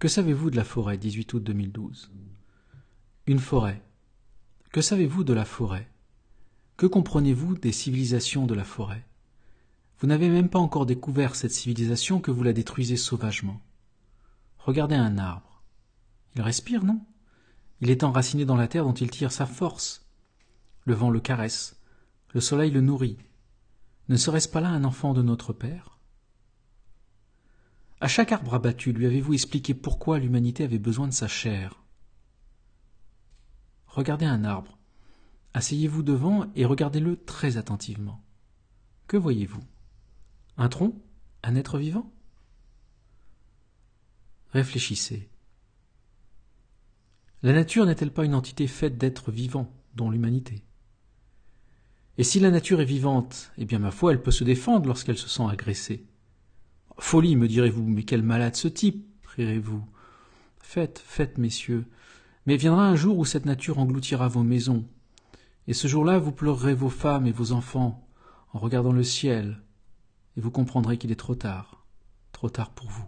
Que savez-vous de la forêt 18 août 2012 Une forêt. Que savez-vous de la forêt? Que comprenez-vous des civilisations de la forêt? Vous n'avez même pas encore découvert cette civilisation que vous la détruisez sauvagement. Regardez un arbre. Il respire, non? Il est enraciné dans la terre dont il tire sa force. Le vent le caresse, le soleil le nourrit. Ne serait-ce pas là un enfant de notre Père? À chaque arbre abattu, lui avez-vous expliqué pourquoi l'humanité avait besoin de sa chair? Regardez un arbre. Asseyez-vous devant et regardez-le très attentivement. Que voyez-vous? Un tronc? Un être vivant? Réfléchissez. La nature n'est-elle pas une entité faite d'êtres vivants, dont l'humanité? Et si la nature est vivante, eh bien ma foi, elle peut se défendre lorsqu'elle se sent agressée. Folie, me direz-vous, mais quel malade ce type, rierez-vous. Faites, faites, messieurs, mais viendra un jour où cette nature engloutira vos maisons, et ce jour-là vous pleurerez vos femmes et vos enfants en regardant le ciel, et vous comprendrez qu'il est trop tard, trop tard pour vous.